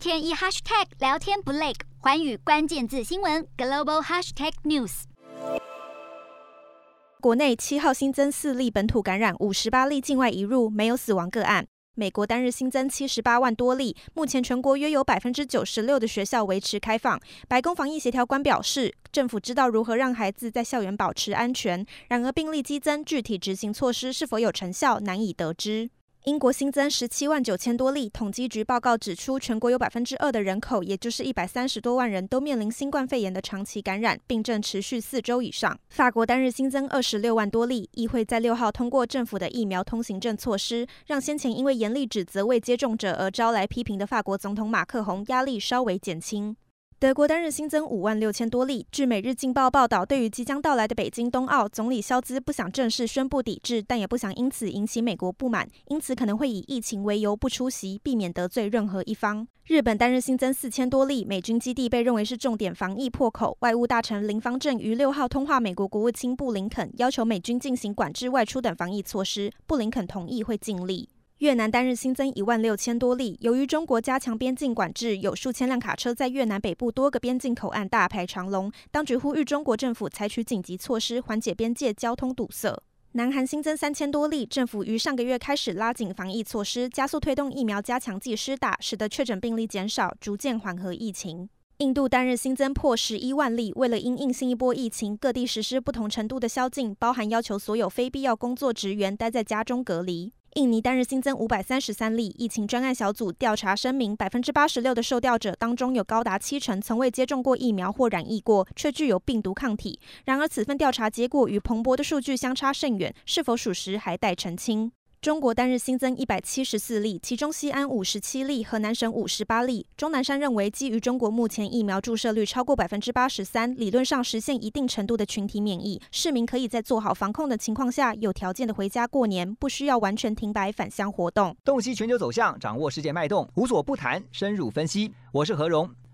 天一 hashtag 聊天不累，寰宇关键字新闻 global hashtag news。国内七号新增四例本土感染，五十八例境外移入，没有死亡个案。美国单日新增七十八万多例，目前全国约有百分之九十六的学校维持开放。白宫防疫协调官表示，政府知道如何让孩子在校园保持安全，然而病例激增，具体执行措施是否有成效，难以得知。英国新增十七万九千多例，统计局报告指出，全国有百分之二的人口，也就是一百三十多万人，都面临新冠肺炎的长期感染，病症持续四周以上。法国单日新增二十六万多例，议会在六号通过政府的疫苗通行证措施，让先前因为严厉指责未接种者而招来批评的法国总统马克宏压力稍微减轻。德国单日新增五万六千多例。据《每日镜报》报道，对于即将到来的北京冬奥，总理肖兹不想正式宣布抵制，但也不想因此引起美国不满，因此可能会以疫情为由不出席，避免得罪任何一方。日本单日新增四千多例，美军基地被认为是重点防疫破口。外务大臣林方正于六号通话美国国务卿布林肯，要求美军进行管制外出等防疫措施。布林肯同意会尽力。越南单日新增一万六千多例。由于中国加强边境管制，有数千辆卡车在越南北部多个边境口岸大排长龙。当局呼吁中国政府采取紧急措施，缓解边界交通堵塞。南韩新增三千多例，政府于上个月开始拉紧防疫措施，加速推动疫苗加强剂施打，使得确诊病例减少，逐渐缓和疫情。印度单日新增破十一万例，为了因应新一波疫情，各地实施不同程度的宵禁，包含要求所有非必要工作职员待在家中隔离。印尼单日新增五百三十三例，疫情专案小组调查声明，百分之八十六的受调者当中，有高达七成从未接种过疫苗或染疫过，却具有病毒抗体。然而，此份调查结果与彭博的数据相差甚远，是否属实还待澄清。中国单日新增一百七十四例，其中西安五十七例，河南省五十八例。钟南山认为，基于中国目前疫苗注射率超过百分之八十三，理论上实现一定程度的群体免疫，市民可以在做好防控的情况下，有条件的回家过年，不需要完全停摆返乡活动。洞悉全球走向，掌握世界脉动，无所不谈，深入分析。我是何荣。